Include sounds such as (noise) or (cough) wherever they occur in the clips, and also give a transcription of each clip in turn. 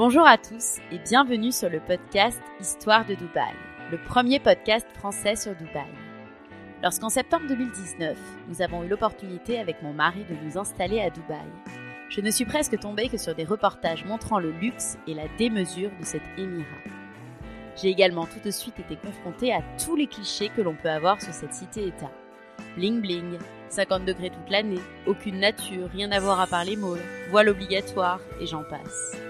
Bonjour à tous et bienvenue sur le podcast Histoire de Dubaï, le premier podcast français sur Dubaï. Lorsqu'en septembre 2019, nous avons eu l'opportunité avec mon mari de nous installer à Dubaï, je ne suis presque tombée que sur des reportages montrant le luxe et la démesure de cet émirat. J'ai également tout de suite été confrontée à tous les clichés que l'on peut avoir sur cette cité-État. Bling bling, 50 degrés toute l'année, aucune nature, rien à voir à part les malls, voile obligatoire et j'en passe.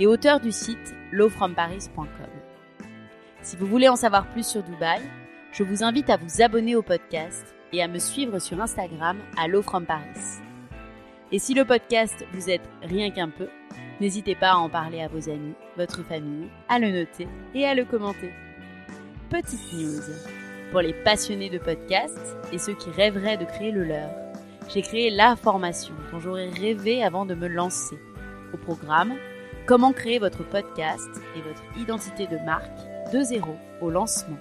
et auteur du site lowfromparis.com. Si vous voulez en savoir plus sur Dubaï, je vous invite à vous abonner au podcast et à me suivre sur Instagram à lowfromparis. Et si le podcast vous aide rien qu'un peu, n'hésitez pas à en parler à vos amis, votre famille, à le noter et à le commenter. Petite news. Pour les passionnés de podcasts et ceux qui rêveraient de créer le leur, j'ai créé la formation dont j'aurais rêvé avant de me lancer. Au programme, Comment créer votre podcast et votre identité de marque de zéro au lancement.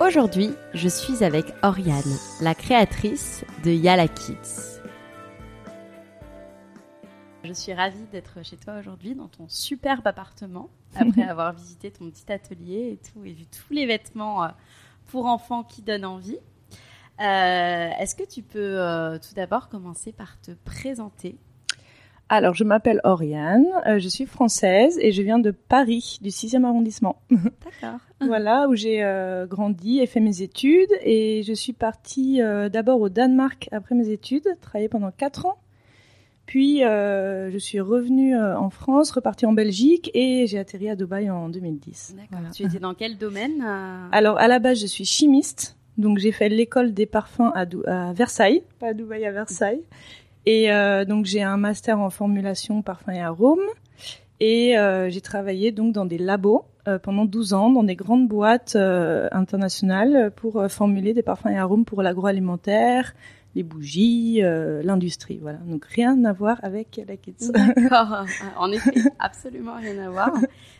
Aujourd'hui, je suis avec Oriane, la créatrice de Yala Kids. Je suis ravie d'être chez toi aujourd'hui dans ton superbe appartement, après (laughs) avoir visité ton petit atelier et tout, et vu tous les vêtements euh, pour enfants qui donnent envie. Euh, est-ce que tu peux euh, tout d'abord commencer par te présenter alors, je m'appelle Oriane, euh, je suis française et je viens de Paris, du 6e arrondissement. (laughs) D'accord. voilà, où j'ai euh, grandi et fait mes études. Et je suis partie euh, d'abord au Danemark après mes études, travaillé pendant 4 ans. Puis, je suis revenue en France, repartie en Belgique et j'ai atterri à Dubaï en 2010. D'accord. Tu étais dans quel domaine (laughs) Alors, à la base, je suis chimiste. Donc, j'ai fait l'école des parfums à, à Versailles, pas à Dubaï, à Versailles. Et euh, donc j'ai un master en formulation parfum et arôme. Et euh, j'ai travaillé donc dans des labos euh, pendant 12 ans, dans des grandes boîtes internationales pour formuler des parfums et arômes pour l'agroalimentaire, les bougies, l'industrie. Voilà. Donc rien à voir avec la kids. D'accord. (laughs) en effet, absolument rien à voir.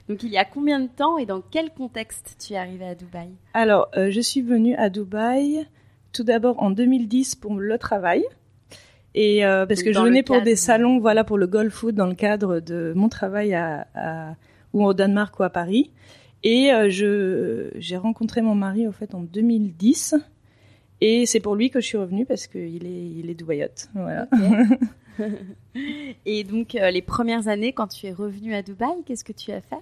Donc il y a combien de temps et dans quel contexte tu es arrivée à Dubaï? Alors je suis venue à Dubaï tout d'abord en 2010 pour le travail. Et euh, parce que je venais pour des salons, voilà, pour le golf food dans le cadre de mon travail à, à ou au Danemark ou à Paris. Et euh, je j'ai rencontré mon mari au fait en 2010. Et c'est pour lui que je suis revenue parce qu'il est il est douayotte. Voilà. (laughs) et donc euh, les premières années quand tu es revenue à Dubaï, qu'est-ce que tu as fait?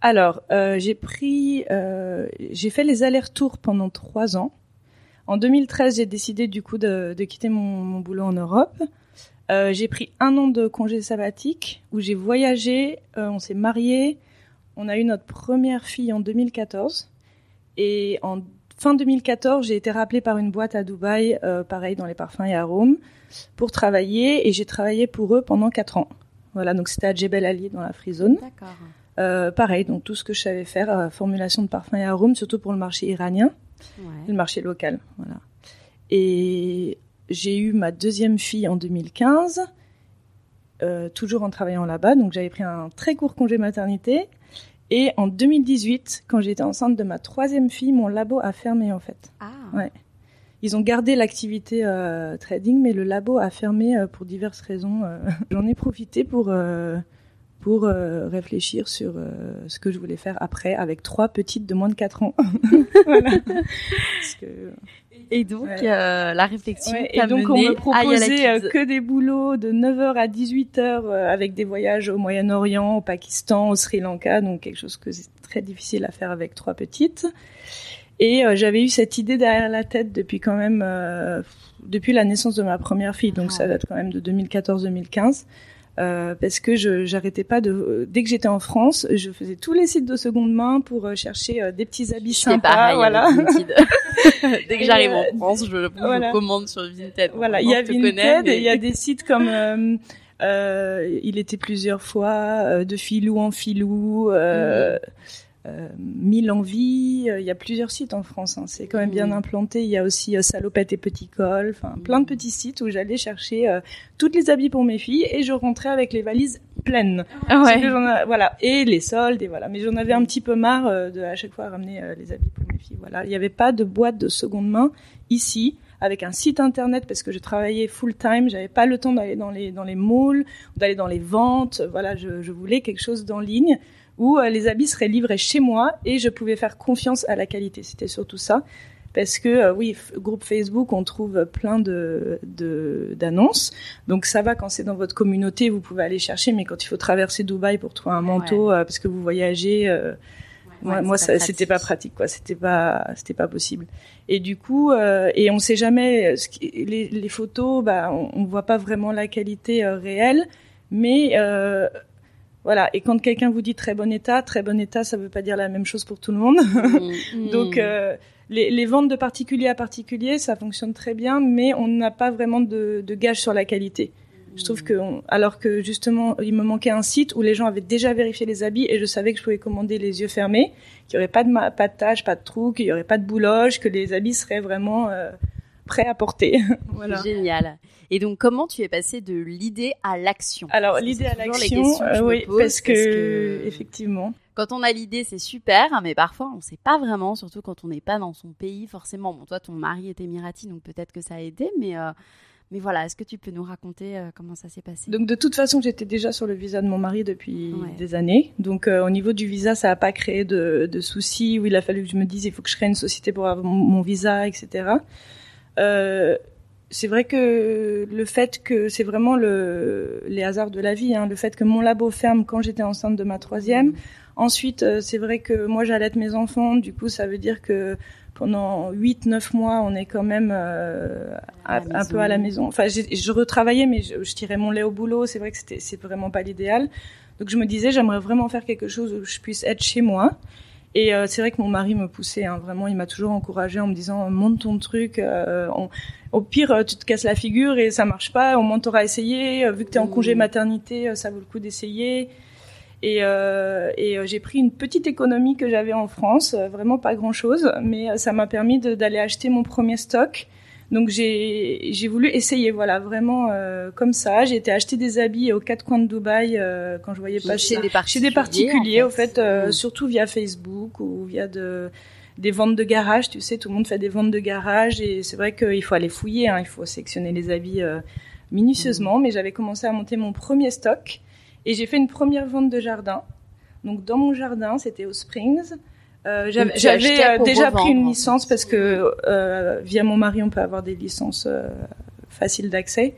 Alors j'ai pris j'ai fait les allers-retours pendant trois ans. En 2013, j'ai décidé du coup de, quitter mon, boulot en Europe. Euh, j'ai pris un an de congé sabbatique où j'ai voyagé, euh, on s'est mariés, on a eu notre première fille en 2014. Et en fin 2014, j'ai été rappelée par une boîte à Dubaï, euh, pareil dans les parfums et arômes, pour travailler. Et j'ai travaillé pour eux pendant quatre ans. Voilà, donc c'était à Jebel Ali dans la Free Zone. D'accord. pareil, donc tout ce que je savais faire, formulation de parfums et arômes, surtout pour le marché iranien le marché local. Voilà. Et j'ai eu ma deuxième fille en 2015, euh, toujours en travaillant là-bas. Donc j'avais pris un très court congé maternité. Et en 2018, quand j'étais enceinte de ma troisième fille, mon labo a fermé en fait. Ah. Ouais. Ils ont gardé l'activité euh, trading, mais le labo a fermé euh, pour diverses raisons. (laughs) J'en ai profité pour pour euh, réfléchir sur euh, ce que je voulais faire après avec trois petites de moins de 4 ans. (laughs) voilà. Parce que, Et donc, Ouais. euh, la réflexion ouais, et donc on me proposait euh, que des boulots de 9h à 18h euh, avec des voyages au Moyen-Orient, au Pakistan, au Sri Lanka, donc quelque chose que c'est très difficile à faire avec trois petites. Et j'avais eu cette idée derrière la tête depuis quand même depuis la naissance de ma première fille, donc Ah. ça date quand même de 2014-2015. Euh, parce que je j'arrêtais pas de dès que j'étais en France, je faisais tous les sites de seconde main pour euh, chercher euh, des petits habits C'est sympas, pareil voilà. avec Vinted. (laughs) (laughs) Dès que j'arrive euh, en France, je, je voilà. commande sur Vinted. Voilà, il y a je Vinted, mais- et il y a des sites comme euh, euh, il était plusieurs fois euh, de filou en filou, euh, euh, mille en vie. euh, Il y a plusieurs sites en France. hein, c'est quand même bien implanté. Il y a aussi euh, salopette et petit col. Enfin, plein de petits sites où j'allais chercher euh, toutes les habits pour mes filles et je rentrais avec les valises pleines. Ah Parce ouais. que j'en a- voilà, et les soldes et voilà. Mais j'en avais un petit peu marre de à chaque fois ramener les habits pour mes filles. Voilà, il n'y avait pas de boîte de seconde main ici avec un site internet parce que je travaillais full time. J'avais pas le temps d'aller dans les dans les malls, d'aller dans les ventes. Voilà, je, je voulais quelque chose d'en ligne où euh, les habits seraient livrés chez moi et je pouvais faire confiance à la qualité. C'était surtout ça. Parce que euh, oui, groupe Facebook, on trouve plein de de- d'annonces. Donc ça va quand c'est dans votre communauté, vous pouvez aller chercher. Mais quand il faut traverser Dubaï pour trouver un manteau euh, parce que vous voyagez, euh, moi, Ouais, moi, c'était pratique. pas pratique, quoi. C'était pas, c'était pas possible. Et du coup, euh, et on sait jamais ce qui- les, les photos, bah, on, on voit pas vraiment la qualité euh, réelle, mais euh, voilà. Et quand quelqu'un vous dit très bon état, très bon état, ça veut pas dire la même chose pour tout le monde. (laughs) Mm. Donc euh, les, les ventes de particulier à particulier, ça fonctionne très bien, mais on n'a pas vraiment de, de gage sur la qualité. Je trouve que, on- alors que justement, il me manquait un site où les gens avaient déjà vérifié les habits et je savais que je pouvais commander les yeux fermés, qu'il y aurait pas de ma- pas de taches, pas de trous, qu'il y aurait pas de bouloges, que les habits seraient vraiment euh, prêts à porter. (laughs) voilà. Génial. Et donc, comment tu es passé de l'idée à l'action? Alors l'idée à l'action, que euh, oui, pose, parce que, parce que- effectivement. Quand on a l'idée, c'est super, mais parfois on ne sait pas vraiment, surtout quand on n'est pas dans son pays, forcément. Bon, toi, ton mari est émirati, donc peut-être que ça a aidé, mais, euh, mais voilà, est-ce que tu peux nous raconter euh, comment ça s'est passé? Donc de toute façon, j'étais déjà sur le visa de mon mari depuis Ouais. des années. Donc euh, au niveau du visa, ça n'a pas créé de, de soucis où il a fallu que je me dise il faut que je crée une société pour avoir mon, mon visa, etc. Euh, c'est vrai que le fait que c'est vraiment le, les hasards de la vie, hein, le fait que mon labo ferme quand j'étais enceinte de ma troisième. Ensuite, euh, c'est vrai que moi j'allaite mes enfants, du coup ça veut dire que pendant 8-9 mois, on est quand même euh, À à- la un peu à la maison. Enfin, je retravaillais, mais je, je tirais mon lait au boulot. C'est vrai que c'était c'est vraiment pas l'idéal. Donc je me disais, j'aimerais vraiment faire quelque chose où je puisse être chez moi. Et euh, c'est vrai que mon mari me poussait, hein, vraiment, il m'a toujours encouragé en me disant monte ton truc. euh, on- au pire, euh, tu te casses la figure et ça marche pas. Au moins, t'auras essayé. euh, vu que t'es en Mmh. congé maternité, euh, ça vaut le coup d'essayer. Et, euh, et j'ai pris une petite économie que j'avais en France, vraiment pas grand chose, mais ça m'a permis d'aller acheter mon premier stock. Donc j'ai j'ai voulu essayer, voilà, vraiment euh, comme ça. J'ai été acheter des habits aux quatre coins de Dubaï euh, quand je voyais pas Chez des Chez des particuliers, au fait. fait, euh, Mm. surtout via Facebook ou via de des ventes de garage. Tu sais, tout le monde fait des ventes de garage et c'est vrai qu'il faut aller fouiller, hein, il faut sélectionner les habits euh, minutieusement. Mm. Mais j'avais commencé à monter mon premier stock et j'ai fait une première vente de jardin. Donc dans mon jardin, c'était aux Springs. Euh, j'avais euh, déjà revendre, pris une en licence parce que euh, via mon mari, on peut avoir des licences euh, faciles d'accès.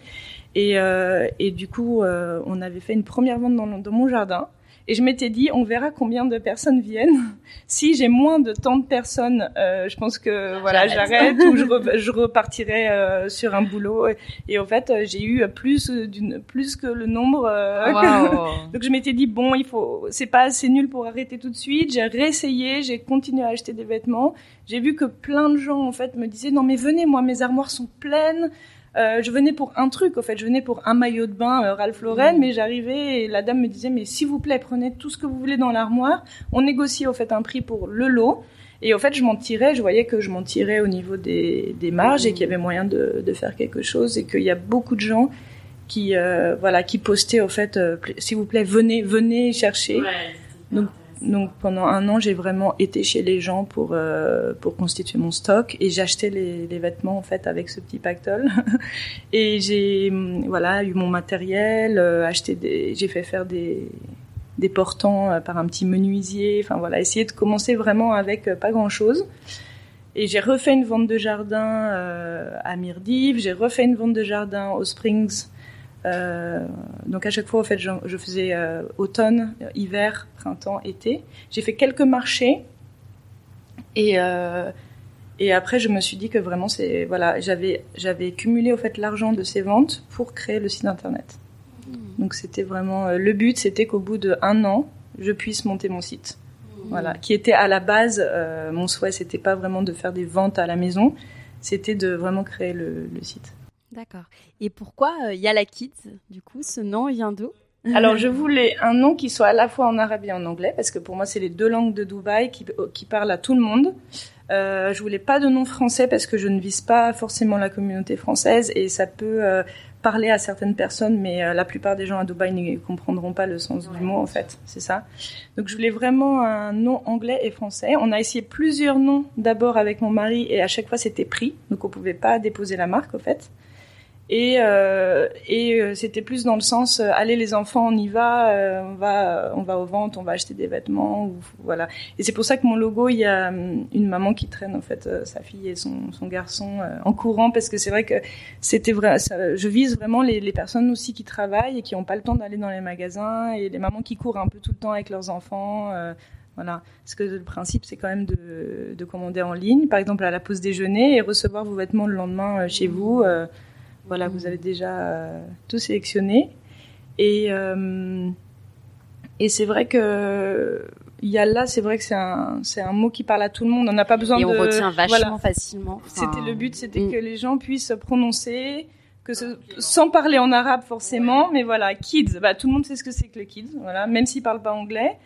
Et, euh, et du coup, euh, on avait fait une première vente dans, dans mon jardin. Et je m'étais dit, on verra combien de personnes viennent. (laughs) Si j'ai moins de tant de personnes, euh, je pense que voilà, J'arrête. ou je, (laughs) re- je repartirai euh, sur un boulot. Et en fait, euh, j'ai eu plus d'une plus que le nombre. euh, (laughs) donc je m'étais dit bon, il faut, c'est pas assez nul pour arrêter tout de suite. J'ai réessayé, j'ai continué à acheter des vêtements. J'ai vu que plein de gens en fait me disaient non mais venez, moi mes armoires sont pleines. Euh, je venais pour un truc, en fait, je venais pour un maillot de bain euh, Ralph Lauren, Mm. mais j'arrivais et la dame me disait mais s'il vous plaît prenez tout ce que vous voulez dans l'armoire. On négociait au fait un prix pour le lot. Et au fait, je m'en tirais, je voyais que je m'en tirais au niveau des, des marges et qu'il y avait moyen de, de faire quelque chose et qu'il y a beaucoup de gens qui, euh, voilà, qui postaient au fait, s'il vous plaît, venez, venez chercher. Donc, Donc pendant un an, j'ai vraiment été chez les gens pour euh, pour constituer mon stock et j'achetais les, les vêtements en fait avec ce petit pactole. (laughs) et j'ai hum, voilà eu mon matériel, euh, acheté j'ai fait faire des des portants euh, par un petit menuisier. Enfin voilà, essayer de commencer vraiment avec pas grand chose. Et j'ai refait une vente de jardin à Mirdiv, j'ai refait une vente de jardin aux Springs. Euh, donc à chaque fois, en fait, je, je faisais euh, automne, hiver, printemps, été. J'ai fait quelques marchés et euh, et après, je me suis dit que vraiment, c'est voilà, j'avais j'avais cumulé au fait l'argent de ces ventes pour créer le site internet. Donc c'était vraiment le but, c'était qu'au bout de un an, je puisse monter mon site. Voilà, qui était à la base mon souhait, c'était pas vraiment de faire des ventes à la maison, c'était de vraiment créer le, le site. D'accord. Et pourquoi euh, Yala Kids, du coup, ce nom vient d'où? Alors je voulais un nom qui soit à la fois en arabe et en anglais, parce que pour moi c'est les deux langues de Dubaï qui, qui parlent à tout le monde. Euh, je voulais pas de nom français parce que je ne vise pas forcément la communauté française et ça peut euh, parler à certaines personnes, mais euh, la plupart des gens à Dubaï ne comprendront pas le sens du mot en fait, c'est ça. Donc je voulais vraiment un nom anglais et français. On a essayé plusieurs noms d'abord avec mon mari et à chaque fois c'était pris, donc on pouvait pas déposer la marque en fait. Et, euh, et euh, c'était plus dans le sens euh, allez les enfants on y va euh, on va on va aux ventes on va acheter des vêtements ou, voilà et c'est pour ça que mon logo il y a une maman qui traîne en fait euh, sa fille et son, son garçon euh, en courant parce que c'est vrai que c'était vrai je vise vraiment les, les personnes aussi qui travaillent et qui n'ont pas le temps d'aller dans les magasins et les mamans qui courent un peu tout le temps avec leurs enfants voilà, parce que le principe c'est quand même de, de commander en ligne, par exemple à la pause déjeuner et recevoir vos vêtements le lendemain chez vous. Voilà, vous avez déjà euh, tout sélectionné. Et, euh, et c'est vrai que Yalla, c'est vrai que c'est un, c'est un mot qui parle à tout le monde. On n'a pas besoin Et de. on retient (laughs) vachement voilà. facilement. Enfin, C'était le but, c'était mm. que les gens puissent prononcer, que ce, sans parler en arabe forcément, mais voilà, kids, bah, tout le monde sait ce que c'est que le kids, voilà, même s'ils parlent pas anglais.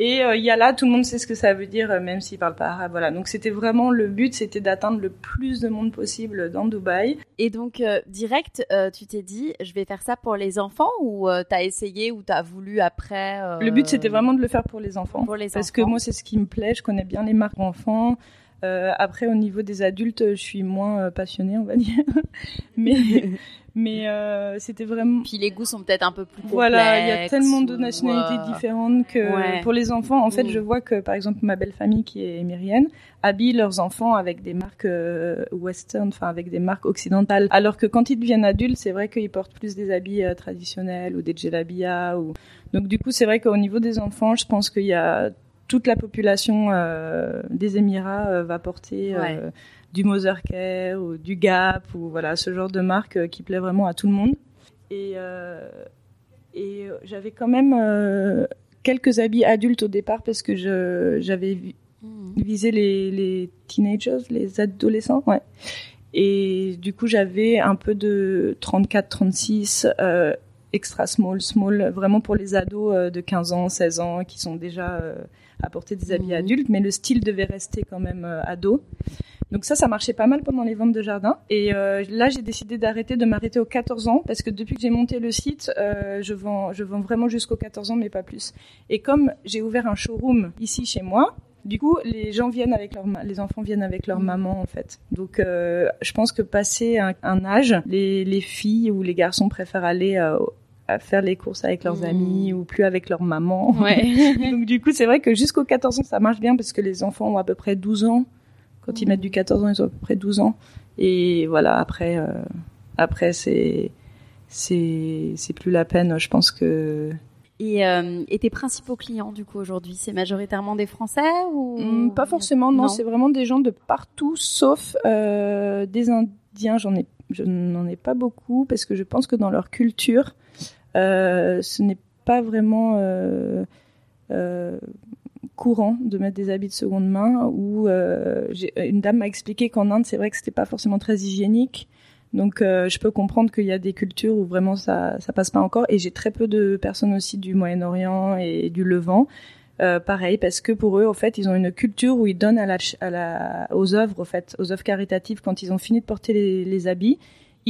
Et euh, Yalla, tout le monde sait ce que ça veut dire, euh, même s'ils parlent pas arabe, voilà. Donc c'était vraiment le but, c'était d'atteindre le plus de monde possible dans Dubaï. Et donc, euh, direct, euh, tu t'es dit, je vais faire ça pour les enfants ou t'as essayé ou t'as voulu après Le but, c'était vraiment de le faire pour les enfants. Pour les Parce que moi, c'est ce qui me plaît. Je connais bien les marques enfants. Euh, après, au niveau des adultes, je suis moins euh, passionnée, on va dire. (laughs) mais (laughs) mais euh, c'était vraiment. Puis les goûts sont peut-être un peu plus Voilà, il y a tellement de nationalités différentes que ouais. pour les enfants, en fait, Mm. je vois que par exemple ma belle famille qui est émirienne habille leurs enfants avec des marques euh, western, enfin avec des marques occidentales. Alors que quand ils deviennent adultes, c'est vrai qu'ils portent plus des habits euh, traditionnels ou des djellabiyas. Ou... Donc du coup, c'est vrai qu'au niveau des enfants, je pense qu'il y a toute la population euh, des Émirats euh, va porter euh, Ouais. du Mothercare ou du Gap ou voilà ce genre de marque qui plaît vraiment à tout le monde. Et, et j'avais quand même quelques habits adultes au départ parce que je j'avais vi- Mhm. visé les, les teenagers, les adolescents, ouais. Et du coup, j'avais un peu de 34, 36, euh, extra small, small, vraiment pour les ados de 15 ans, 16 ans qui sont déjà euh, à porter des habits Mhm. adultes, mais le style devait rester quand même euh, ado. Donc ça, ça marchait pas mal pendant les ventes de jardin. Et euh, là, j'ai décidé d'arrêter, de m'arrêter aux 14 ans, parce que depuis que j'ai monté le site, euh, je vends, je vends vraiment jusqu'aux 14 ans, mais pas plus. Et comme j'ai ouvert un showroom ici chez moi, du coup, les gens viennent avec leur, les enfants viennent avec leur maman en fait. Donc, euh, je pense que passé un, un âge, les, les filles ou les garçons préfèrent aller euh, à faire les courses avec leurs Mhm. amis ou plus avec leur maman. Ouais. (laughs) Donc du coup, c'est vrai que jusqu'aux 14 ans, ça marche bien parce que les enfants ont à peu près 12 ans. Quand ils mettent du 14 ans, ils ont à peu près 12 ans. Et voilà, après, euh, après c'est c'est c'est plus la peine. Je pense que Et, euh, et tes principaux clients, du coup, aujourd'hui, c'est majoritairement des Français ou Hum, pas forcément. Non, Non. c'est vraiment des gens de partout, sauf euh, des Indiens. J'en ai, je n'en ai pas beaucoup parce que je pense que dans leur culture, ce n'est pas vraiment euh, euh, courant de mettre des habits de seconde main. Ou euh, une dame m'a expliqué qu'en Inde, c'est vrai que c'était pas forcément très hygiénique. Donc, euh, je peux comprendre qu'il y a des cultures où vraiment ça ça passe pas encore. Et j'ai très peu de personnes aussi du Moyen-Orient et du Levant. Euh, pareil, parce que pour eux, en fait, ils ont une culture où ils donnent à la, à la, aux œuvres, en fait, aux œuvres caritatives, quand ils ont fini de porter les habits,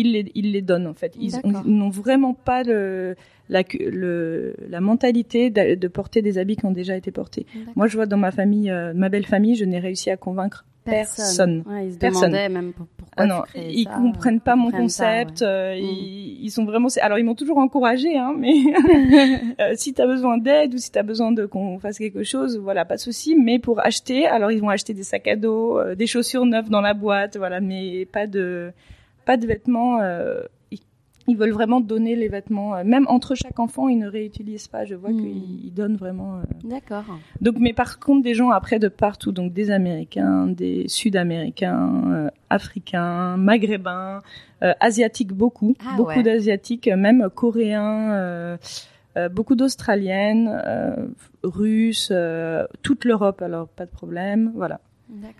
ils les, ils les donnent en fait. Ils n'ont vraiment pas le, la, le, la mentalité de, de porter des habits qui ont déjà été portés. Moi, je vois dans ma famille, euh, ma belle famille, je n'ai réussi à convaincre personne. Ouais, ils se Personne. demandaient même pour- pourquoi Ah non, tu ils ça, comprennent pas ils mon ça, concept. ouais. euh, Mm. ils, ils sont vraiment. Alors ils m'ont toujours encouragé, hein, mais (laughs) (laughs) euh, si t'as besoin d'aide ou si t'as besoin de qu'on fasse quelque chose, voilà, pas de souci. Mais pour acheter, alors ils vont acheter des sacs à dos, euh, des chaussures neuves dans la boîte, voilà, mais pas de pas de vêtements. euh, ils, ils veulent vraiment donner les vêtements, euh, même entre chaque enfant, ils ne réutilisent pas. Je vois Mm. qu'ils ils donnent vraiment. euh, D'accord. donc, mais par contre, des gens après de partout, donc des Américains, des Sud-Américains, Africains, Maghrébins, Asiatiques beaucoup, Ah beaucoup ouais. d'Asiatiques, même Coréens, euh, beaucoup d'Australiennes, euh, Russes, euh, toute l'Europe, alors pas de problème, voilà.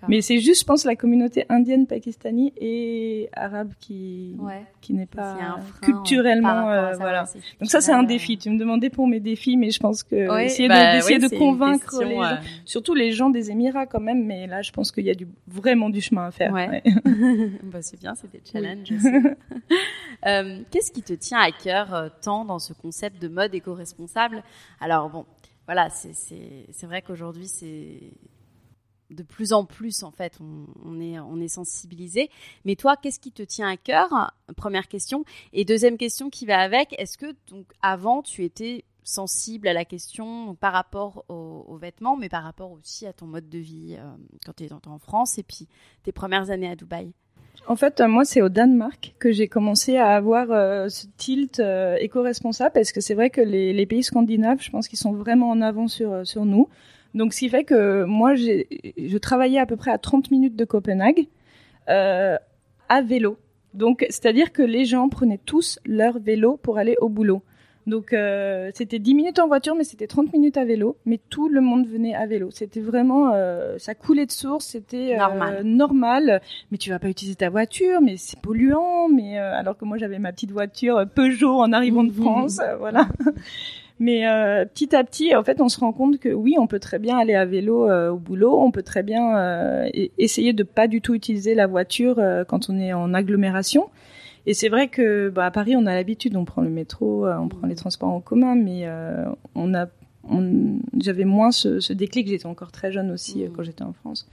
Mais c'est juste, je pense, la communauté indienne, pakistani et arabe qui ouais. qui n'est pas par culturellement, euh, voilà. Donc ça, c'est un défi. euh. Tu me demandais pour mes défis, mais je pense que Ouais, essayer bah de, une convaincre question, les euh, gens, surtout les gens des Émirats quand même. Mais là, je pense qu'il y a du vraiment du chemin à faire. (laughs) (laughs) Bah, c'est bien, c'est des challenges. (laughs) Euh, Qu'est-ce qui te tient à cœur euh, tant dans ce concept de mode éco-responsable? Alors bon, voilà, c'est vrai qu'aujourd'hui c'est de plus en plus en fait, on, est sensibilisé. Mais toi, qu'est-ce qui te tient à cœur? Première question. Et deuxième question qui va avec, est-ce que donc avant tu étais sensible à la question par rapport aux, vêtements, mais par rapport aussi à ton mode de vie euh, quand tu es en France et puis tes premières années à Dubaï? En fait, euh, moi, c'est au Danemark que j'ai commencé à avoir euh, ce tilt éco-responsable parce que c'est vrai que les, pays scandinaves, je pense qu'ils sont vraiment en avant sur nous. Donc, ce qui fait que moi, je travaillais à peu près à 30 minutes de Copenhague euh, à vélo. Donc, c'est-à-dire que les gens prenaient tous leur vélo pour aller au boulot. Donc, euh, c'était 10 minutes en voiture, mais c'était 30 minutes à vélo. Mais tout le monde venait à vélo. C'était vraiment, euh, ça coulait de source, c'était euh, Normal. normal mais tu vas pas utiliser ta voiture, mais c'est polluant, mais euh, alors que moi j'avais ma petite voiture Peugeot en arrivant de. France, euh, voilà. Mais euh, petit à petit, en fait, on se rend compte que oui, on peut très bien aller à vélo euh, au boulot, on peut très bien euh, e- essayer de pas du tout utiliser la voiture euh, quand on est en agglomération. Et c'est vrai que bah, à Paris, on a l'habitude, on prend le métro, euh, on prend les transports en commun, mais euh, on a, j'avais moins ce, ce déclic. J'étais encore très jeune aussi euh, Mhm. quand j'étais en France.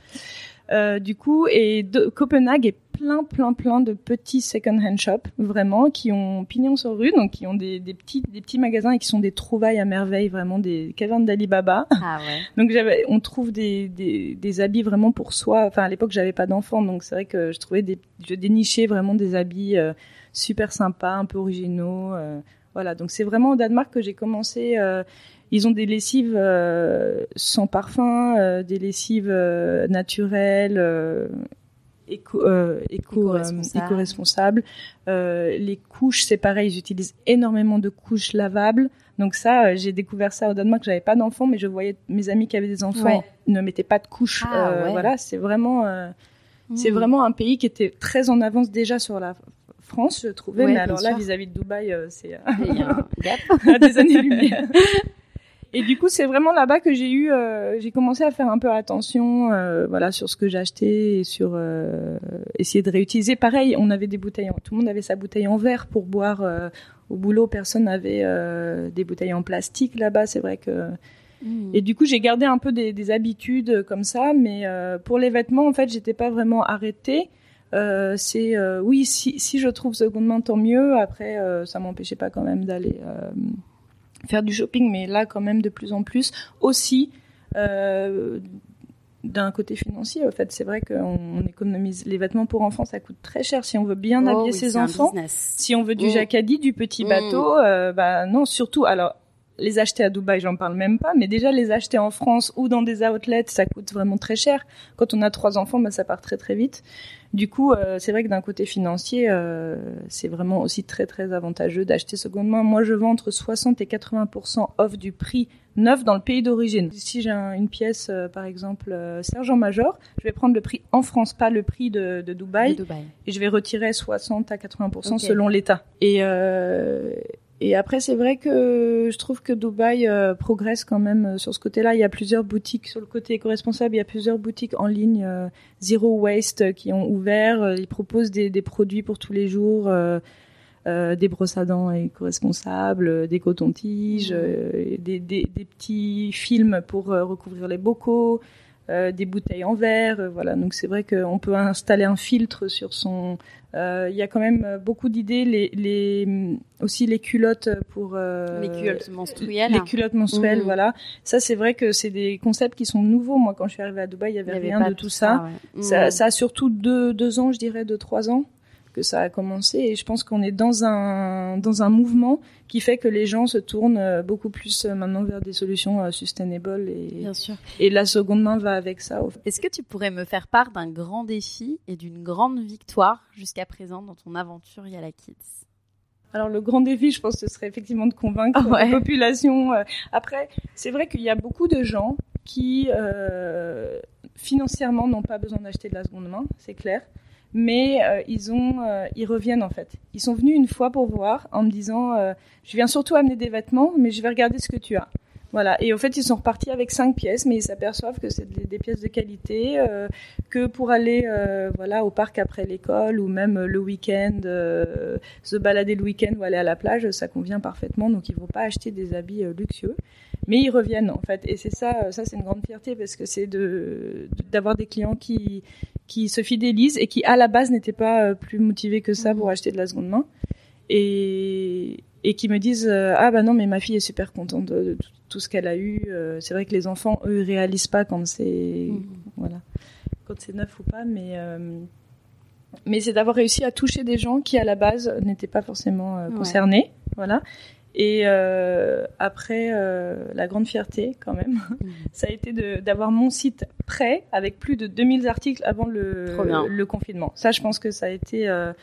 Euh, du coup, et de, Copenhague est plein, plein, plein de petits second-hand shops, vraiment, qui ont pignon sur rue, donc qui ont des, des petits, des petits magasins et qui sont des trouvailles à merveille, vraiment des cavernes d'Alibaba. Ah ouais. (laughs) Donc on trouve des, des, des habits vraiment pour soi. Enfin, à l'époque, j'avais pas d'enfant, donc c'est vrai que je trouvais des, je dénichais vraiment des habits euh, super sympas, un peu originaux. euh, voilà, donc c'est vraiment au Danemark que j'ai commencé. euh, ils ont des lessives euh, sans parfum, euh, des lessives euh, naturelles, euh, éco, euh, éco, euh, Éco-responsables. éco-responsables. Euh, les couches, c'est pareil, ils utilisent énormément de couches lavables. Donc ça, j'ai découvert ça au Danemark. J'avais pas d'enfants, mais je voyais mes amis qui avaient des enfants Ouais. ne mettaient pas de couches. Ah, Euh, ouais. Voilà, c'est vraiment, euh, c'est vraiment un pays qui était très en avance déjà sur la France, je trouvais. Ouais, mais alors là, sûr. vis-à- à-vis de Dubaï, c'est euh, (laughs) des années-lumière. (laughs) Et du coup, c'est vraiment là-bas que j'ai eu, euh, j'ai commencé à faire un peu attention, euh, voilà, sur ce que j'achetais et sur euh, essayer de réutiliser. Pareil, on avait des bouteilles, en- tout le monde avait sa bouteille en verre pour boire au boulot. Personne n'avait des bouteilles en plastique là-bas. C'est vrai que Hmm. et du coup, j'ai gardé un peu des, des habitudes comme ça, mais pour les vêtements, en fait, j'étais pas vraiment arrêtée. Euh, c'est euh, oui, si, si je trouve seconde main, tant mieux. Après, euh, ça m'empêchait pas quand même d'aller faire du shopping, mais là, quand même, de plus en plus. Aussi, euh, d'un côté financier, en fait, c'est vrai qu'on on économise les vêtements pour enfants, ça coûte très cher si on veut bien Oh habiller oui, ses enfants. Si on veut du Mm. jacadi, du petit Mm. bateau, euh, bah non, surtout. Alors, les acheter à Dubaï, j'en parle même pas, mais déjà les acheter en France ou dans des outlets, ça coûte vraiment très cher. Quand on a trois enfants, bah, ça part très très vite. Du coup, euh, c'est vrai que d'un côté financier, euh, c'est vraiment aussi très très avantageux d'acheter seconde main. Moi, je vends entre 60 et 80% off du prix neuf dans le pays d'origine. Si j'ai un- une pièce, euh, par exemple, euh, sergent major, je vais prendre le prix en France, pas le prix de, de Dubaï De Dubaï. et je vais retirer 60 à 80 Ok. selon l'État. Et euh, et après, c'est vrai que je trouve que Dubaï euh, progresse quand même euh, sur ce côté-là. Il y a plusieurs boutiques sur le côté éco-responsable. Il y a plusieurs boutiques en ligne euh, zero waste qui ont ouvert. Ils proposent des, des produits pour tous les jours, des brosses à dents éco-responsables, des cotons-tiges, mmh. des, des, des, petits films pour recouvrir les bocaux. Euh, des bouteilles en verre, euh, voilà. Donc c'est vrai qu'on peut installer un filtre sur son. Euh, il y a quand même beaucoup d'idées. Les, les, aussi les culottes pour les culottes menstruelles. Les culottes menstruelles, mmh. voilà. Ça c'est vrai que c'est des concepts qui sont nouveaux. Moi, quand je suis arrivée à Dubaï, il y avait, rien de tout ça. Ça, ça, a surtout deux, deux ans, je dirais, deux trois ans que ça a commencé et je pense qu'on est dans un dans un mouvement qui fait que les gens se tournent euh, beaucoup plus euh, maintenant vers des solutions euh, sustainable et Bien sûr. et la seconde main va avec ça. Est-ce que tu pourrais me faire part d'un grand défi et d'une grande victoire jusqu'à présent dans ton aventure Yala Kids? Alors le grand défi, je pense, ce serait effectivement de convaincre la population. Après, c'est vrai qu'il y a beaucoup de gens qui financièrement n'ont pas besoin d'acheter de la seconde main, c'est clair mais euh, ils ont, euh, ils reviennent en fait. Ils sont venus une fois pour voir en me disant, euh, je viens surtout amener des vêtements, mais je vais regarder ce que tu as. Voilà. Et au fait, ils sont repartis avec cinq pièces, mais ils s'aperçoivent que c'est des, pièces de qualité, que pour aller, voilà, au parc après l'école ou même le week-end, se balader le week-end ou aller à la plage, ça convient parfaitement. Donc, ils vont pas acheter des habits luxueux, mais ils reviennent en fait. Et c'est ça, ça c'est une grande fierté parce que c'est de d'avoir des clients qui qui se fidélisent et qui à la base n'étaient pas euh, plus motivés que ça pour mhm. acheter de la seconde main et, et qui me disent euh, ah bah non mais ma fille est super contente de, tout ce qu'elle a eu euh, c'est vrai que les enfants eux réalisent pas quand c'est mhm. voilà quand c'est neuf ou pas mais mais c'est d'avoir réussi à toucher des gens qui à la base n'étaient pas forcément concernés voilà et euh, après, euh, la grande fierté quand même, (laughs) mhm. ça a été d'avoir mon site prêt avec plus de 2000 articles avant le, le confinement. Ça, je pense que ça a été euh,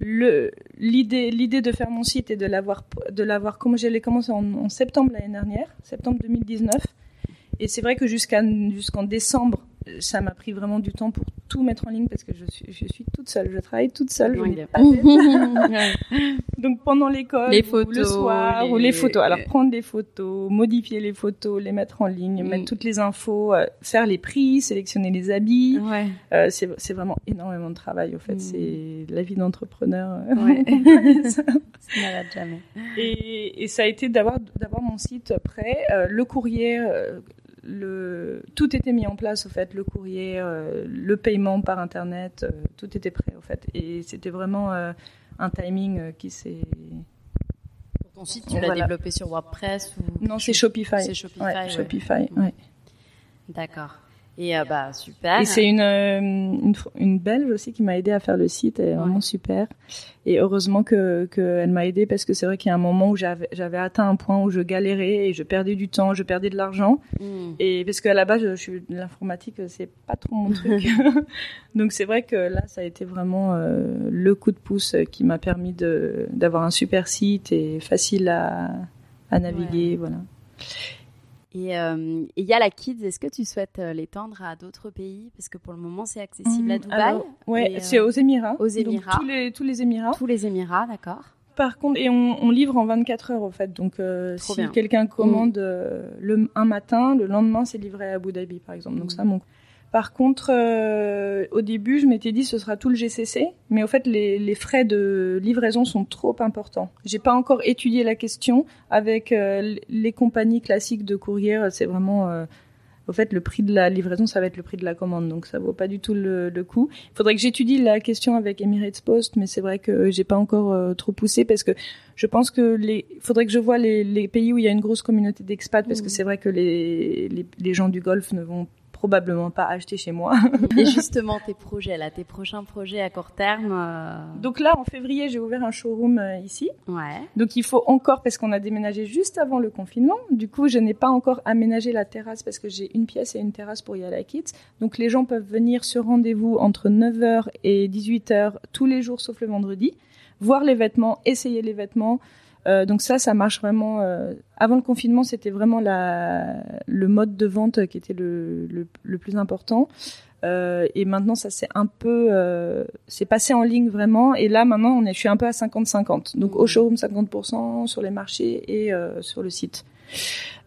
l'idée de faire mon site et de l'avoir comme j'allais commencer en, en septembre l'année dernière, septembre 2019. Et c'est vrai que jusqu'en décembre ça m'a pris vraiment du temps pour tout mettre en ligne parce que je suis, je suis toute seule, je travaille toute seule. (laughs) Donc pendant l'école, le soir, ou les photos. Alors prendre des photos, modifier les photos, les mettre en ligne, mm. mettre toutes les infos, euh, faire les prix, sélectionner les habits. Ouais. Euh, c'est vraiment énormément de travail. Au fait, mm. c'est la vie d'entrepreneur. Ouais. (laughs) ça jamais. Et, et, ça a été d'avoir d'avoir mon site prêt, euh, le courrier euh, le, tout était mis en place, au fait, le courrier, euh, le paiement par Internet, euh, tout était prêt, au fait. Et c'était vraiment euh, un timing qui s'est... Pour ton site, tu l'as développé sur WordPress ou... Non, c'est Shopify. C'est Shopify, Shopify, ouais. D'accord. Et euh, bah super. Et c'est une, euh, une, une belge aussi qui m'a aidé à faire le site, elle est vraiment super. Et heureusement que qu'elle m'a aidé parce que c'est vrai qu'il y a un moment où j'avais j'avais atteint un point où je galérais et je perdais du temps, je perdais de l'argent. Mm. Et parce qu'à la base je, suis l'informatique, c'est pas trop mon truc. (laughs) (laughs) Donc c'est vrai que là ça a été vraiment euh, le coup de pouce qui m'a permis de d'avoir un super site et facile à à naviguer, voilà. Et euh, il y a la Kids, est-ce que tu souhaites euh, l'étendre à d'autres pays? Parce que pour le moment, c'est accessible à mmh, Dubaï. ouais, c'est aux Émirats. Aux Émirats. tous, les, tous les Émirats. Tous les Émirats, d'accord. Par contre, et on, on, livre en 24 heures, au fait. Donc, euh, si quelqu'un commande mmh. le, un matin, le lendemain, c'est livré à Abu Dhabi, par exemple. Donc, mmh. ça, mon par contre, euh, au début, je m'étais dit ce sera tout le GCC, mais au fait, les, les frais de livraison sont trop importants. J'ai pas encore étudié la question avec euh, les compagnies classiques de courrier. C'est vraiment, euh, au fait, le prix de la livraison, ça va être le prix de la commande, donc ça vaut pas du tout le, le coût. Il faudrait que j'étudie la question avec Emirates Post, mais c'est vrai que j'ai pas encore trop poussé parce que je pense que les, faudrait que je vois les, les pays où il y a une grosse communauté d'expats, parce que mmh. c'est vrai que les, les, les gens du Golfe ne vont probablement pas acheter chez moi. (laughs) Et (laughs) justement, tes projets là, tes prochains projets à court terme. Euh, Donc là, en février, j'ai ouvert un showroom euh, ici. Ouais. Donc il faut encore parce qu'on a déménagé juste avant le confinement. Du coup, je n'ai pas encore aménagé la terrasse parce que j'ai une pièce et une terrasse pour Yala Kids. Donc les gens peuvent venir sur rendez-vous entre 9h et 18h tous les jours sauf le vendredi, voir les vêtements, essayer les vêtements. Euh, donc ça, ça marche vraiment. Euh, avant le confinement, c'était vraiment la, le mode de vente qui était le, le, le plus important. Euh, et maintenant, ça c'est un peu, euh, c'est passé en ligne vraiment. Et là, maintenant, on est, je suis un peu à 50-50. Donc au showroom 50%, sur les marchés et euh, sur le site.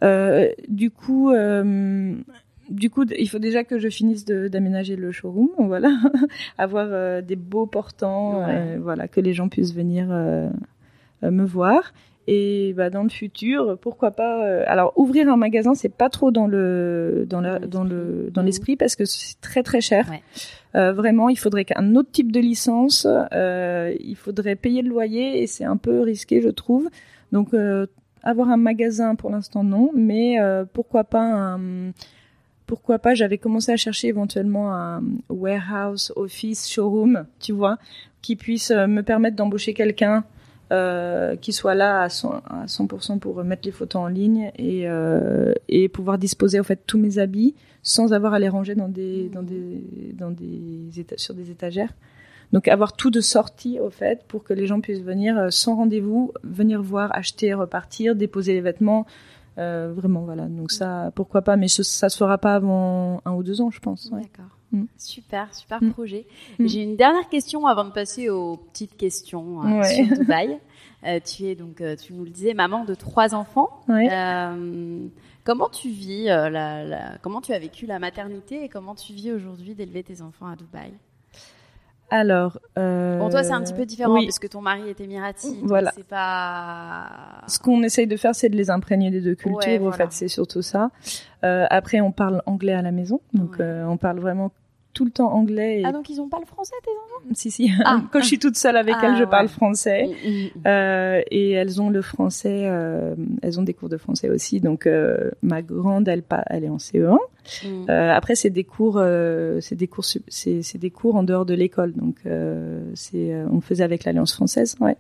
Euh, du coup, euh, du coup, il faut déjà que je finisse d'aménager le showroom, (laughs) voilà, avoir euh, des beaux portants, Ouais. voilà, que les gens puissent venir euh, me voir. Et bah, dans le futur, pourquoi pas euh, Alors ouvrir un magasin, c'est pas trop dans le dans la, dans le dans l'esprit parce que c'est très très cher. Ouais. Euh, vraiment, il faudrait qu'un autre type de licence. euh, il faudrait payer le loyer et c'est un peu risqué, je trouve. Donc euh, avoir un magasin pour l'instant non, mais euh, pourquoi pas un pourquoi pas J'avais commencé à chercher éventuellement un warehouse, office, showroom, tu vois, qui puisse euh, me permettre d'embaucher quelqu'un euh, qui soit là à 100%, à 100% pour mettre les photos en ligne et, euh, et pouvoir disposer en fait tous mes habits sans avoir à les ranger dans des dans des dans des sur des étagères. Donc avoir tout de sortie au fait pour que les gens puissent venir euh, sans rendez-vous, venir voir, acheter, repartir, déposer les vêtements. Euh, vraiment voilà. Donc ça pourquoi pas, mais ce- ça se fera pas avant un ou deux ans je pense. ouais. D'accord. Mm. Super, super Mm. projet. Mm. J'ai une dernière question avant de passer aux petites questions euh, Ouais. sur (laughs) Dubaï. Euh, tu es donc, euh, tu nous le disais, maman de trois enfants. Ouais. Euh, comment tu vis la, la- comment tu as vécu la maternité et comment tu vis aujourd'hui d'élever tes enfants à Dubaï? Alors euh, Bon, toi c'est un petit peu différent oui. parce que ton mari est émirati. Voilà. C'est pas. Ce qu'on essaye de faire, c'est de les imprégner des deux cultures. Ouais, voilà. fait, c'est surtout ça. Euh, après, on parle anglais à la maison, donc Ouais. euh, on parle vraiment tout le temps anglais. Et... Ah donc ils ont pas le français tes enfants? Si, si. Ah. (laughs) Quand je suis toute seule avec Ah, elles, je ouais. parle français. Euh, et elles ont le français, euh, elles ont des cours de français aussi. Donc euh, ma grande, elle, elle est en CE1. Mm. Après, c'est des cours, c'est des cours, c'est c'est des cours en dehors de l'école. Donc c'est, on faisait avec l'Alliance française, ouais.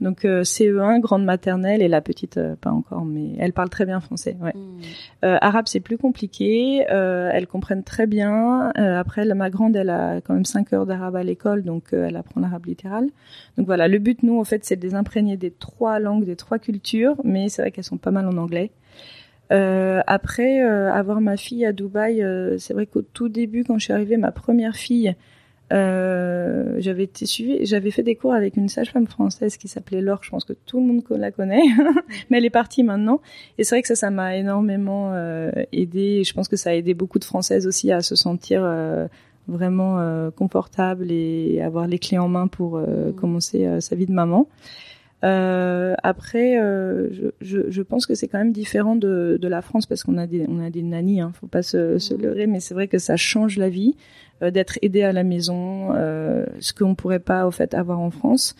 Donc euh, CE1, grande maternelle et la petite pas encore, mais elle parle très bien français, ouais. Mm. Arabe, c'est plus compliqué. Elles comprennent très bien. Après, la- ma grande, elle a quand même 5 heures d'arabe à l'école, donc euh, elle apprend l'arabe littéral. Donc voilà, le but, nous, en fait, c'est de les imprégner des trois langues, des trois cultures, mais c'est vrai qu'elles sont pas mal en anglais. Euh, après, euh, avoir ma fille à Dubaï, c'est vrai qu'au tout début, quand je suis arrivée, ma première fille, euh, j'avais été suivie, j'avais fait des cours avec une sage-femme française qui s'appelait Laure. Je pense que tout le monde la connaît, (laughs) mais elle est partie maintenant. Et c'est vrai que ça, ça m'a énormément euh, aidé. Et je pense que ça a aidé beaucoup de Françaises aussi à se sentir euh, vraiment euh, confortable et avoir les clés en main pour Mhm. commencer sa vie de maman. Euh, après, euh, je, je, je pense que c'est quand même différent de, de la France parce qu'on a des on a des nannies, hein, faut pas se, se Mhm. leurrer, mais c'est vrai que ça change la vie euh, d'être aidé à la maison, euh, ce qu'on pourrait pas au fait avoir en France.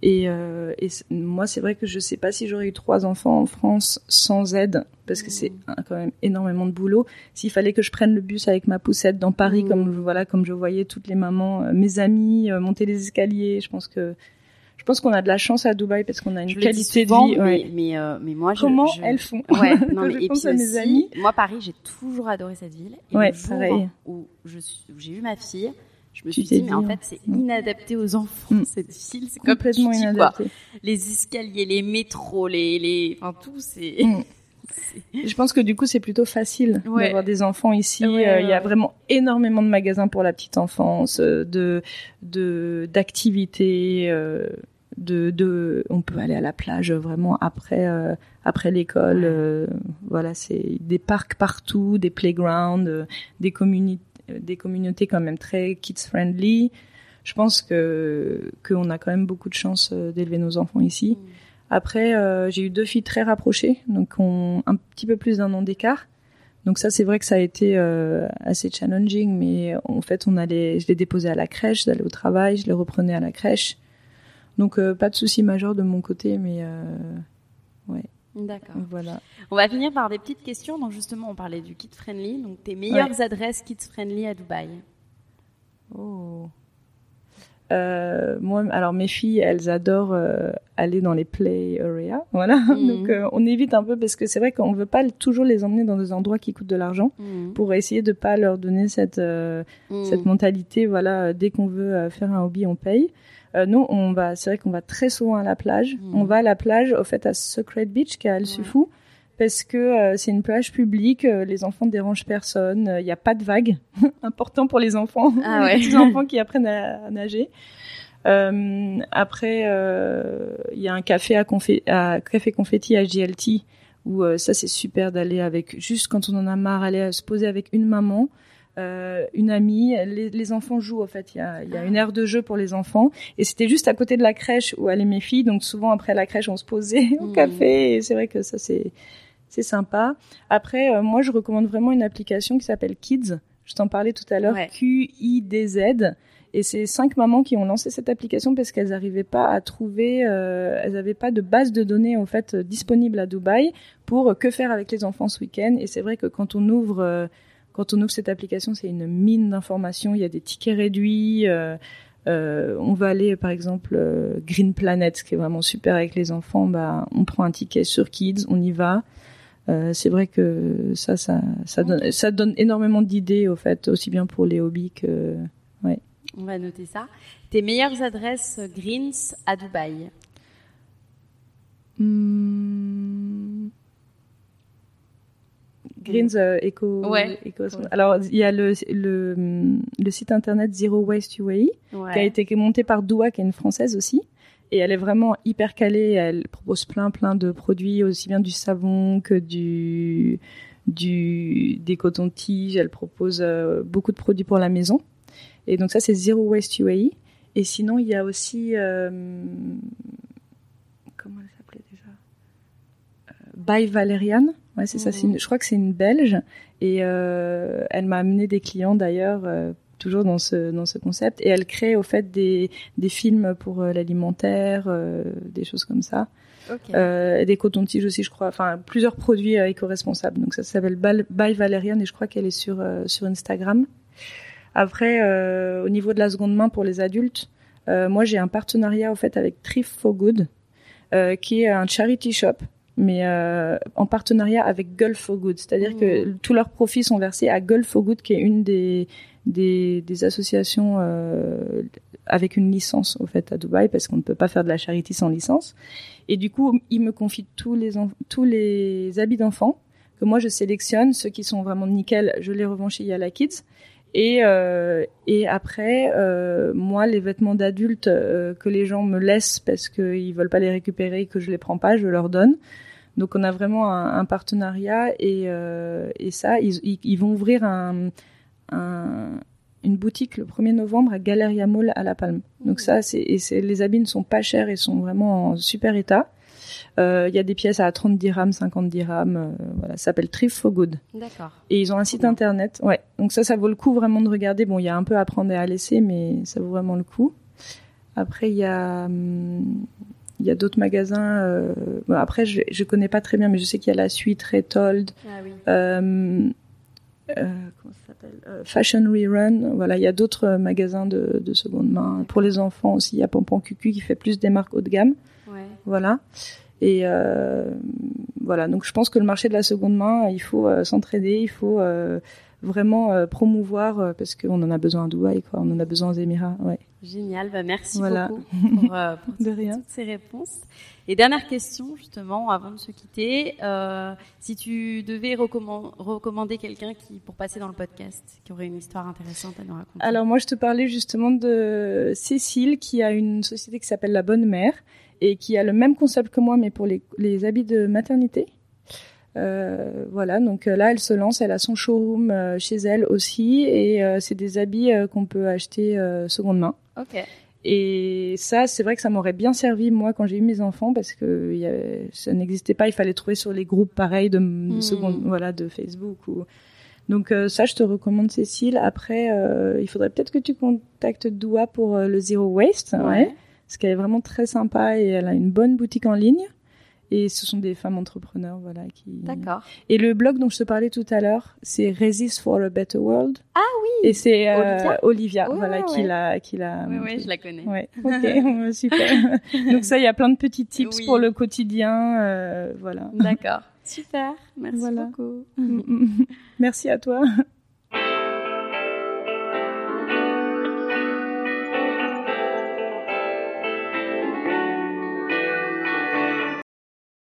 Et, euh, et moi, c'est vrai que je sais pas si j'aurais eu trois enfants en France sans aide, parce que c'est un- quand même énormément de boulot. S'il fallait que je prenne le bus avec ma poussette dans Paris, Mhm. comme je- voilà, comme je voyais toutes les mamans, euh, mes amies euh, monter les escaliers, je pense que pense qu'on a de la chance à Dubaï parce qu'on a une Je qualité souvent, de vie. ouais. mais, mais, euh, mais moi, je, Comment je- elles font? Ouais, (laughs) non, Quand mais, je et pense puis à mes amis. moi, Paris, j'ai toujours adoré cette ville. Et Ouais, le jour pareil. où je j'ai eu ma fille, je me Tu suis dit, mais en dit, fait, c'est mm. inadapté aux enfants, Mm. cette ville. C'est complètement quoi. inadapté. Les escaliers, les métros, les, les, enfin, tout, c'est, Mm. (laughs) Je pense que du coup, c'est plutôt facile Ouais. d'avoir des enfants ici. Ouais, Euh, Il y a vraiment énormément de magasins pour la petite enfance, euh, de de d'activités, de de. On peut aller à la plage vraiment après euh, après l'école. Euh, voilà, c'est des parcs partout, des playgrounds, euh, des communautés des communautés quand même très kids friendly. Je pense que qu'on a quand même beaucoup de chance euh, d'élever nos enfants ici. Mm. Après, euh, j'ai eu deux filles très rapprochées, donc on, un petit peu plus d'un an d'écart. Donc ça, c'est vrai que ça a été euh, assez challenging, mais en fait, on allait, je les déposais à la crèche, j'allais au travail, je les reprenais à la crèche. Donc euh, pas de souci majeur de mon côté, mais euh, D'accord. voilà. On va finir par des petites questions. Donc, justement, on parlait du kid friendly. Donc, tes meilleures adresses kids friendly à Dubaï? Euh, moi, alors mes filles, elles adorent euh, aller dans les play area, (laughs) voilà. Mhm. Donc euh, on évite un peu parce que c'est vrai qu'on veut pas toujours les emmener dans des endroits qui coûtent de l'argent Mm. pour essayer de pas leur donner cette euh, Mm. cette mentalité voilà euh, dès qu'on veut euh, faire un hobby on paye euh, nous on va c'est vrai qu'on va très souvent à la plage on va à la plage au fait à Secret Beach qui est à El Ouais. Parce que euh, c'est une plage publique, euh, les enfants ne dérangent personne, il n'y a pas de vagues, (laughs) important pour les enfants, Ah (laughs) ouais. les petits enfants qui apprennent à, à nager. Euh, après, euh, il y a un café à, confé à café confetti à GLT où euh, ça c'est super d'aller avec juste quand on en a marre, aller euh, se poser avec une maman. euh, une amie, les, les enfants jouent en fait. Il y a, il y a une aire de jeu pour les enfants et c'était juste à côté de la crèche où allaient mes filles. Donc souvent après la crèche, on se posait (laughs) au Mhm. café et c'est vrai que ça c'est c'est sympa. Après, euh, moi je recommande vraiment une application qui s'appelle Kids. Je t'en parlais tout à l'heure, Ouais. Q-I-D-Z. Et c'est cinq mamans qui ont lancé cette application parce qu'elles n'arrivaient pas à trouver, euh, elles n'avaient pas de base de données en fait euh, disponible à Dubaï pour euh, que faire avec les enfants ce week-end. Et c'est vrai que quand on ouvre, euh, quand on ouvre cette application, c'est une mine d'informations. Il y a des tickets réduits. on va aller par exemple Green Planet, ce qui est vraiment super avec les enfants. Bah, on prend un ticket sur Kids, on y va. Euh, c'est vrai que ça, ça, ça donne, ça donne énormément d'idées au fait, aussi bien pour les hobbies que. On va noter ça. Tes meilleures adresses Greens à Dubaï? Hmm. Greens euh, Eco. Ouais. Eco- Ouais. Alors il y a le, le, le site internet Zero Waste UAE Ouais. qui a été monté par Doua, qui est une française aussi. Et elle est vraiment hyper calée. Elle propose plein, plein de produits, aussi bien du savon que du, du des cotons-tiges. Elle propose euh, beaucoup de produits pour la maison. Et donc ça, c'est Zero Waste UAE. Et sinon, il y a aussi euh, comment elle s'appelait déjà? Euh, By Valériane. Ouais, c'est ça. Mhm. une- je crois que c'est une Belge. Et elle m'a amené des clients d'ailleurs. Toujours dans ce dans ce concept. Et elle crée au fait des des films pour euh, l'alimentaire euh, des choses comme ça. Euh, des cotons-tiges aussi je crois. Enfin plusieurs produits éco-responsables. Donc ça s'appelle By Valériane et je crois qu'elle est sur sur Instagram. Après au niveau de la seconde main pour les adultes moi j'ai un partenariat au fait avec Thrift for Good qui est un charity shop mais euh, en partenariat avec Gulf for Good, c'est-à-dire que tous leurs profits sont versés à Gulf for Good, qui est une des des, des associations euh, avec une licence au fait à Dubaï, parce qu'on ne peut pas faire de la charité sans licence. Et du coup, ils me confient tous les tous les habits d'enfants que moi je sélectionne, ceux qui sont vraiment nickel, je les revends chez Yala Kids. Et, euh, et après, euh, moi, les vêtements d'adultes euh, que les gens me laissent parce qu'ils veulent pas les récupérer, que je les prends pas, je leur donne. Donc on a vraiment un, un partenariat et, euh, et ça, ils, ils vont ouvrir un, un, une boutique le 1er novembre à Galeria Mall à La Palme. Donc ça, c'est, et c'est, les habits ne sont pas chers et sont vraiment en super état. Euh, Il y a des pièces à 30 dirhams, 50 dirhams. euh, voilà, ça s'appelle Thrift for Good. D'accord. Et ils ont un site internet. Ouais. Donc ça, ça vaut le coup vraiment de regarder. Bon, il y a un peu à prendre et à laisser, mais ça vaut vraiment le coup. Après, il y a, hum, il y a d'autres magasins. Euh... bon, après, je, je connais pas très bien, mais je sais qu'il y a la suite Retold, Ah oui. Euh, comment ça s'appelle Euh, Fashion Rerun. Voilà, il y a d'autres euh, magasins de, de seconde main pour les enfants aussi. Il y a Pompon Cucu qui fait plus des marques haut de gamme. Ouais. Voilà. Et euh, voilà, donc je pense que le marché de la seconde main, il faut euh, s'entraider, il faut euh, vraiment promouvoir parce qu'on en a besoin à Dubaï, quoi. On en a besoin aux Émirats, ouais. Génial. Bah, merci Voilà. beaucoup pour, pour (laughs) De rien. toutes ces réponses. Et dernière question, justement, avant de se quitter, euh, si tu devais recomman- recommander quelqu'un qui, pour passer dans le podcast, qui aurait une histoire intéressante à nous raconter. Alors moi, je te parlais justement de Cécile qui a une société qui s'appelle La Bonne Mère et qui a le même concept que moi, mais pour les, les habits de maternité. Euh, voilà, donc euh, là, elle se lance, elle a son showroom euh, chez elle aussi, et euh, c'est des habits qu'on peut acheter seconde main. Ok. Et ça, c'est vrai que ça m'aurait bien servi moi quand j'ai eu mes enfants parce que il y avait- ça n'existait pas. Il fallait trouver sur les groupes pareils de, de Mhm. seconde, voilà, de Facebook ou. Donc euh, ça, je te recommande Cécile. Après, euh, il faudrait peut-être que tu contactes Doua pour euh, le zero waste, ouais. parce qu'elle est vraiment très sympa et elle a une bonne boutique en ligne. Et ce sont des femmes entrepreneurs, voilà, qui. D'accord. Et le blog dont je te parlais tout à l'heure, c'est Resist for a Better World. Ah Et c'est euh, Olivia voilà, qui l'a, qui l'a. Oui, oui, je la connais. Ouais, (laughs) ok, (laughs) super. Donc ça, il y a plein de petits tips Oui. pour le quotidien, euh, voilà. D'accord. Super. Merci Voilà. beaucoup. Merci à toi.